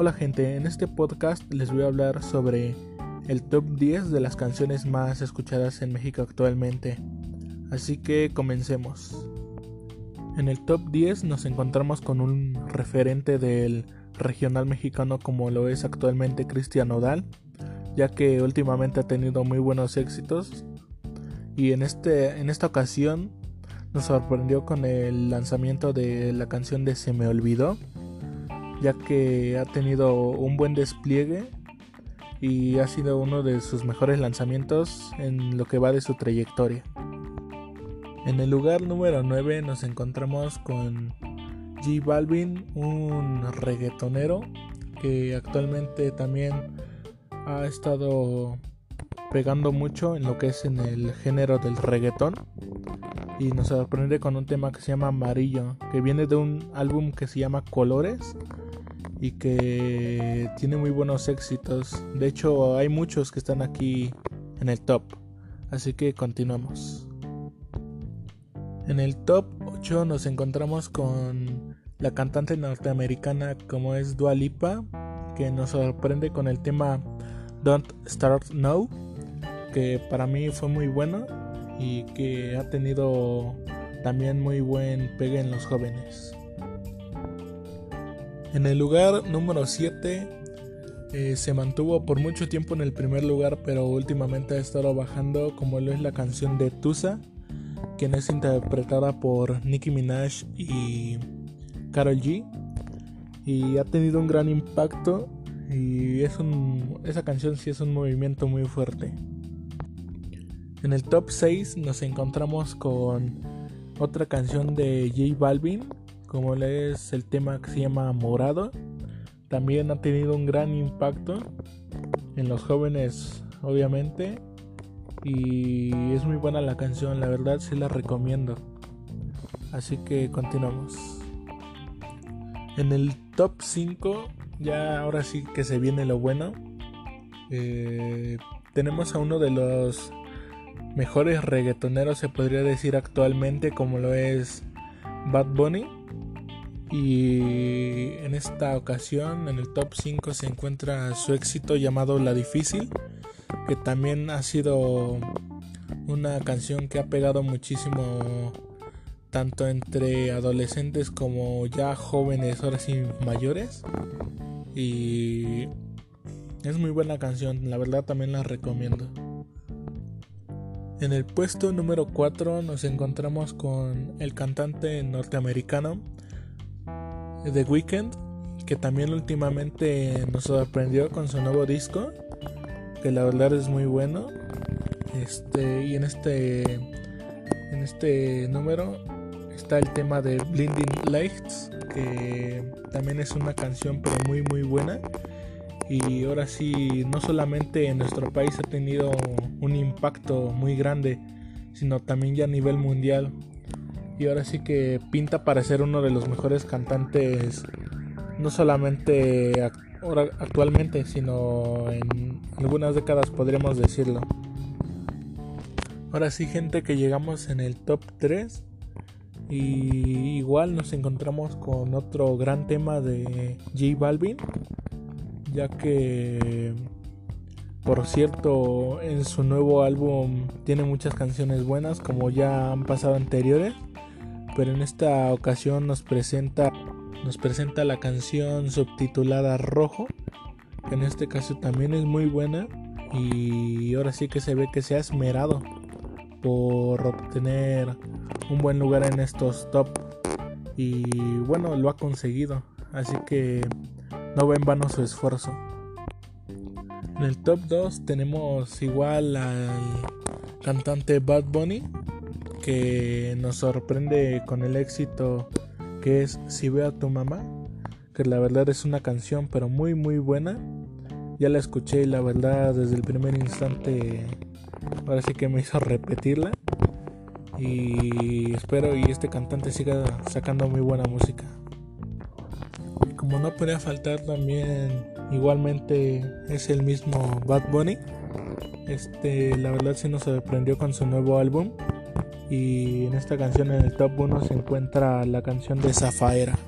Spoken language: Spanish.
Hola gente, en este podcast les voy a hablar sobre el top 10 de las canciones más escuchadas en México actualmente. Así que comencemos. En el top 10 nos encontramos con un referente del regional mexicano como lo es actualmente Cristian Odal, ya que últimamente ha tenido muy buenos éxitos y en, este, en esta ocasión nos sorprendió con el lanzamiento de la canción de Se me olvidó, ya que ha tenido un buen despliegue y ha sido uno de sus mejores lanzamientos en lo que va de su trayectoria. En el lugar número 9 nos encontramos con G Balvin, un reggaetonero que actualmente también ha estado pegando mucho en lo que es en el género del reggaeton y nos sorprende con un tema que se llama Amarillo, que viene de un álbum que se llama Colores y que tiene muy buenos éxitos. De hecho, hay muchos que están aquí en el top. Así que continuamos. En el top 8 nos encontramos con la cantante norteamericana como es Dua Lipa, que nos sorprende con el tema Don't Start Now, que para mí fue muy bueno y que ha tenido también muy buen pegue en los jóvenes. En el lugar número 7 eh, se mantuvo por mucho tiempo en el primer lugar, pero últimamente ha estado bajando como lo es la canción de Tusa, quien es interpretada por Nicki Minaj y Carol G. Y ha tenido un gran impacto y es un, esa canción sí es un movimiento muy fuerte. En el top 6 nos encontramos con otra canción de J Balvin, como es el tema que se llama Morado. También ha tenido un gran impacto en los jóvenes, obviamente. Y es muy buena la canción, la verdad sí la recomiendo. Así que continuamos. En el top 5, ya ahora sí que se viene lo bueno. Eh, tenemos a uno de los mejores reggaetoneros se podría decir actualmente como lo es Bad Bunny y en esta ocasión en el top 5 se encuentra su éxito llamado La Difícil que también ha sido una canción que ha pegado muchísimo tanto entre adolescentes como ya jóvenes ahora sí mayores. Y es muy buena canción la verdad también la recomiendo. En el puesto número 4 nos encontramos con el cantante norteamericano The Weeknd, que también últimamente nos sorprendió con su nuevo disco, que la verdad es muy bueno. Este, y en este en este número está el tema de Blinding Lights, que también es una canción pero muy muy buena y ahora sí no solamente en nuestro país ha tenido un impacto muy grande sino también ya a nivel mundial y ahora sí que pinta para ser uno de los mejores cantantes no solamente actualmente sino en algunas décadas podríamos decirlo. Ahora sí gente que llegamos en el top 3 y igual nos encontramos con otro gran tema de J Balvin ya que por cierto en su nuevo álbum tiene muchas canciones buenas como ya han pasado anteriores pero en esta ocasión nos presenta nos presenta la canción subtitulada Rojo que en este caso también es muy buena y ahora sí que se ve que se ha esmerado por obtener un buen lugar en estos top y bueno lo ha conseguido así que no va en vano su esfuerzo. En el top 2 tenemos igual al cantante Bad Bunny, que nos sorprende con el éxito que es Si veo a tu mamá, que la verdad es una canción pero muy muy buena. Ya la escuché y la verdad desde el primer instante ahora sí que me hizo repetirla. Y espero y este cantante siga sacando muy buena música como no podía faltar también igualmente es el mismo Bad Bunny. Este, la verdad sí nos sorprendió con su nuevo álbum y en esta canción en el top 1 se encuentra la canción de Zafaera.